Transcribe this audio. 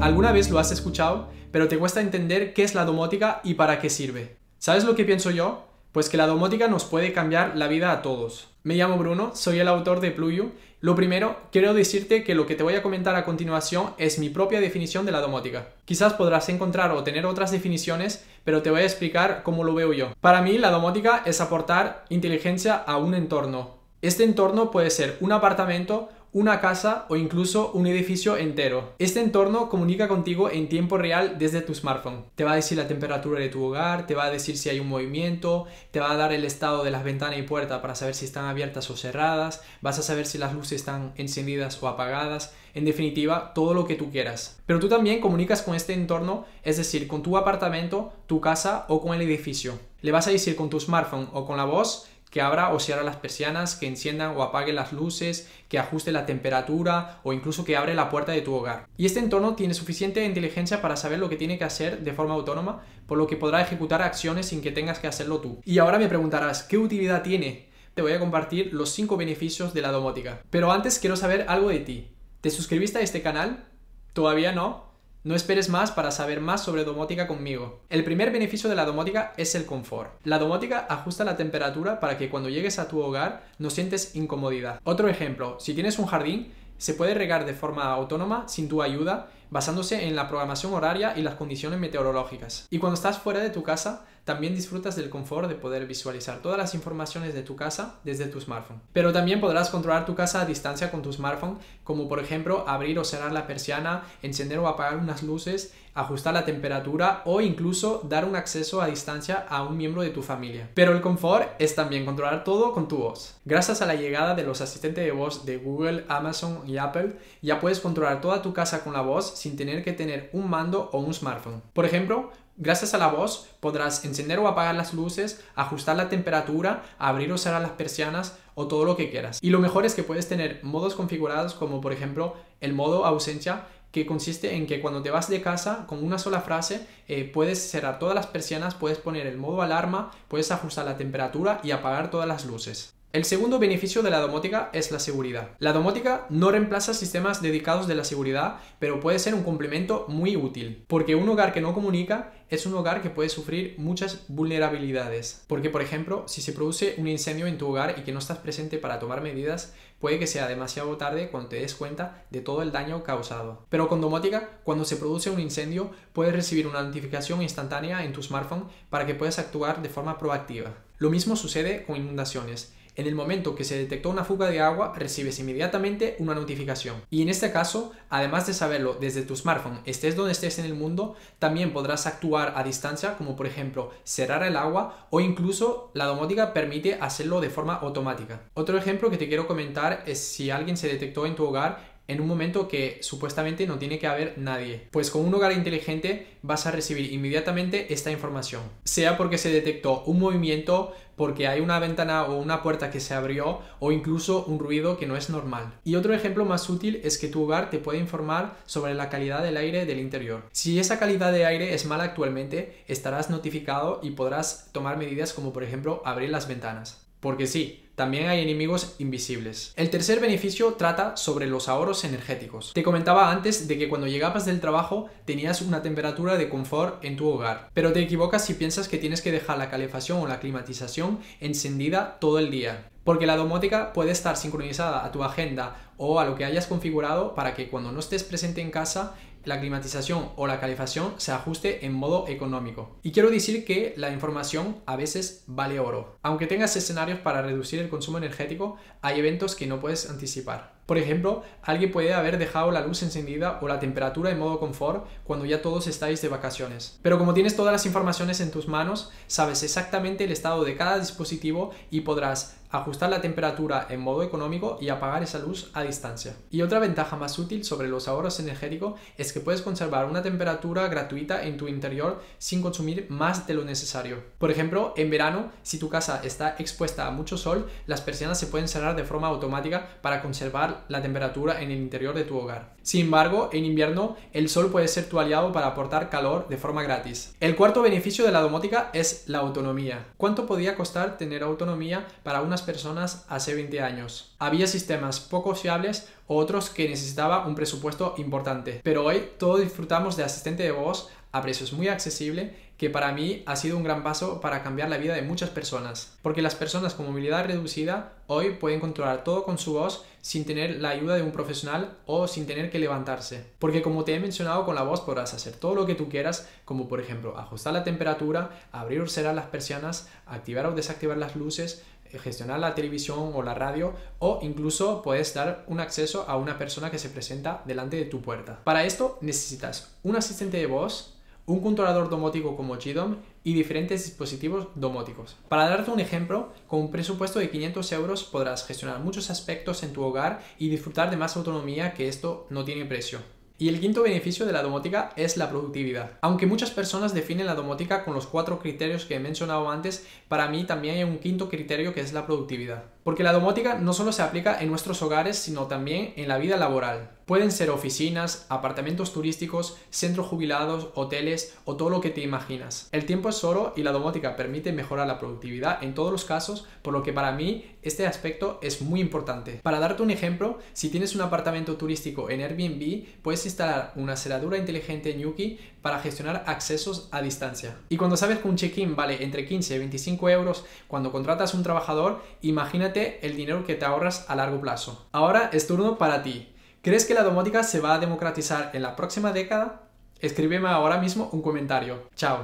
Alguna vez lo has escuchado, pero te cuesta entender qué es la domótica y para qué sirve. ¿Sabes lo que pienso yo? Pues que la domótica nos puede cambiar la vida a todos. Me llamo Bruno, soy el autor de Pluyu. Lo primero, quiero decirte que lo que te voy a comentar a continuación es mi propia definición de la domótica. Quizás podrás encontrar o tener otras definiciones, pero te voy a explicar cómo lo veo yo. Para mí, la domótica es aportar inteligencia a un entorno. Este entorno puede ser un apartamento, una casa o incluso un edificio entero. Este entorno comunica contigo en tiempo real desde tu smartphone. Te va a decir la temperatura de tu hogar, te va a decir si hay un movimiento, te va a dar el estado de las ventanas y puertas para saber si están abiertas o cerradas, vas a saber si las luces están encendidas o apagadas, en definitiva, todo lo que tú quieras. Pero tú también comunicas con este entorno, es decir, con tu apartamento, tu casa o con el edificio. Le vas a decir con tu smartphone o con la voz que abra o cierre las persianas, que enciendan o apague las luces, que ajuste la temperatura o incluso que abre la puerta de tu hogar. Y este entorno tiene suficiente inteligencia para saber lo que tiene que hacer de forma autónoma, por lo que podrá ejecutar acciones sin que tengas que hacerlo tú. Y ahora me preguntarás, ¿qué utilidad tiene? Te voy a compartir los 5 beneficios de la domótica. Pero antes quiero saber algo de ti. ¿Te suscribiste a este canal? ¿Todavía no? No esperes más para saber más sobre domótica conmigo. El primer beneficio de la domótica es el confort. La domótica ajusta la temperatura para que cuando llegues a tu hogar no sientes incomodidad. Otro ejemplo, si tienes un jardín, se puede regar de forma autónoma sin tu ayuda basándose en la programación horaria y las condiciones meteorológicas. Y cuando estás fuera de tu casa, también disfrutas del confort de poder visualizar todas las informaciones de tu casa desde tu smartphone. Pero también podrás controlar tu casa a distancia con tu smartphone, como por ejemplo abrir o cerrar la persiana, encender o apagar unas luces, ajustar la temperatura o incluso dar un acceso a distancia a un miembro de tu familia. Pero el confort es también controlar todo con tu voz. Gracias a la llegada de los asistentes de voz de Google, Amazon y Apple, ya puedes controlar toda tu casa con la voz sin tener que tener un mando o un smartphone. Por ejemplo, Gracias a la voz podrás encender o apagar las luces, ajustar la temperatura, abrir o cerrar las persianas o todo lo que quieras. Y lo mejor es que puedes tener modos configurados como por ejemplo el modo ausencia que consiste en que cuando te vas de casa con una sola frase eh, puedes cerrar todas las persianas, puedes poner el modo alarma, puedes ajustar la temperatura y apagar todas las luces. El segundo beneficio de la domótica es la seguridad. La domótica no reemplaza sistemas dedicados de la seguridad, pero puede ser un complemento muy útil, porque un hogar que no comunica es un hogar que puede sufrir muchas vulnerabilidades. Porque, por ejemplo, si se produce un incendio en tu hogar y que no estás presente para tomar medidas, puede que sea demasiado tarde cuando te des cuenta de todo el daño causado. Pero con domótica, cuando se produce un incendio, puedes recibir una notificación instantánea en tu smartphone para que puedas actuar de forma proactiva. Lo mismo sucede con inundaciones. En el momento que se detectó una fuga de agua, recibes inmediatamente una notificación. Y en este caso, además de saberlo desde tu smartphone, estés donde estés en el mundo, también podrás actuar a distancia, como por ejemplo cerrar el agua o incluso la domótica permite hacerlo de forma automática. Otro ejemplo que te quiero comentar es si alguien se detectó en tu hogar en un momento que supuestamente no tiene que haber nadie. Pues con un hogar inteligente vas a recibir inmediatamente esta información. Sea porque se detectó un movimiento, porque hay una ventana o una puerta que se abrió o incluso un ruido que no es normal. Y otro ejemplo más útil es que tu hogar te puede informar sobre la calidad del aire del interior. Si esa calidad de aire es mala actualmente, estarás notificado y podrás tomar medidas como por ejemplo abrir las ventanas. Porque sí, también hay enemigos invisibles. El tercer beneficio trata sobre los ahorros energéticos. Te comentaba antes de que cuando llegabas del trabajo tenías una temperatura de confort en tu hogar, pero te equivocas si piensas que tienes que dejar la calefacción o la climatización encendida todo el día. Porque la domótica puede estar sincronizada a tu agenda o a lo que hayas configurado para que cuando no estés presente en casa la climatización o la calefacción se ajuste en modo económico. Y quiero decir que la información a veces vale oro. Aunque tengas escenarios para reducir el consumo energético, hay eventos que no puedes anticipar. Por ejemplo, alguien puede haber dejado la luz encendida o la temperatura en modo confort cuando ya todos estáis de vacaciones. Pero como tienes todas las informaciones en tus manos, sabes exactamente el estado de cada dispositivo y podrás ajustar la temperatura en modo económico y apagar esa luz a distancia. Y otra ventaja más útil sobre los ahorros energéticos es que puedes conservar una temperatura gratuita en tu interior sin consumir más de lo necesario. Por ejemplo, en verano, si tu casa está expuesta a mucho sol, las persianas se pueden cerrar de forma automática para conservar la temperatura en el interior de tu hogar. Sin embargo, en invierno el sol puede ser tu aliado para aportar calor de forma gratis. El cuarto beneficio de la domótica es la autonomía. ¿Cuánto podía costar tener autonomía para personas hace 20 años? Había sistemas poco fiables o otros que necesitaba un presupuesto importante. Pero hoy todos disfrutamos de asistente de voz a precios muy accesibles que para mí ha sido un gran paso para cambiar la vida de muchas personas. Porque las personas con movilidad reducida hoy pueden controlar todo con su voz sin tener la ayuda de un profesional o sin tener que levantarse. Porque como te he mencionado con la voz podrás hacer todo lo que tú quieras, como por ejemplo ajustar la temperatura, abrir o cerrar las persianas, activar o desactivar las luces, gestionar la televisión o la radio o incluso puedes dar un acceso a una persona que se presenta delante de tu puerta. Para esto necesitas un asistente de voz, un controlador domótico como GDOM y diferentes dispositivos domóticos. Para darte un ejemplo, con un presupuesto de 500 euros podrás gestionar muchos aspectos en tu hogar y disfrutar de más autonomía que esto no tiene precio. Y el quinto beneficio de la domótica es la productividad. Aunque muchas personas definen la domótica con los cuatro criterios que he mencionado antes, para mí también hay un quinto criterio que es la productividad. Porque la domótica no solo se aplica en nuestros hogares, sino también en la vida laboral. Pueden ser oficinas, apartamentos turísticos, centros jubilados, hoteles o todo lo que te imaginas. El tiempo es oro y la domótica permite mejorar la productividad en todos los casos, por lo que para mí este aspecto es muy importante. Para darte un ejemplo, si tienes un apartamento turístico en Airbnb, puedes instalar una cerradura inteligente Nuki para gestionar accesos a distancia. Y cuando sabes que un check-in vale entre 15 y 25 euros cuando contratas un trabajador, imagínate el dinero que te ahorras a largo plazo. Ahora es turno para ti. ¿Crees que la domótica se va a democratizar en la próxima década? Escríbeme ahora mismo un comentario. Chao.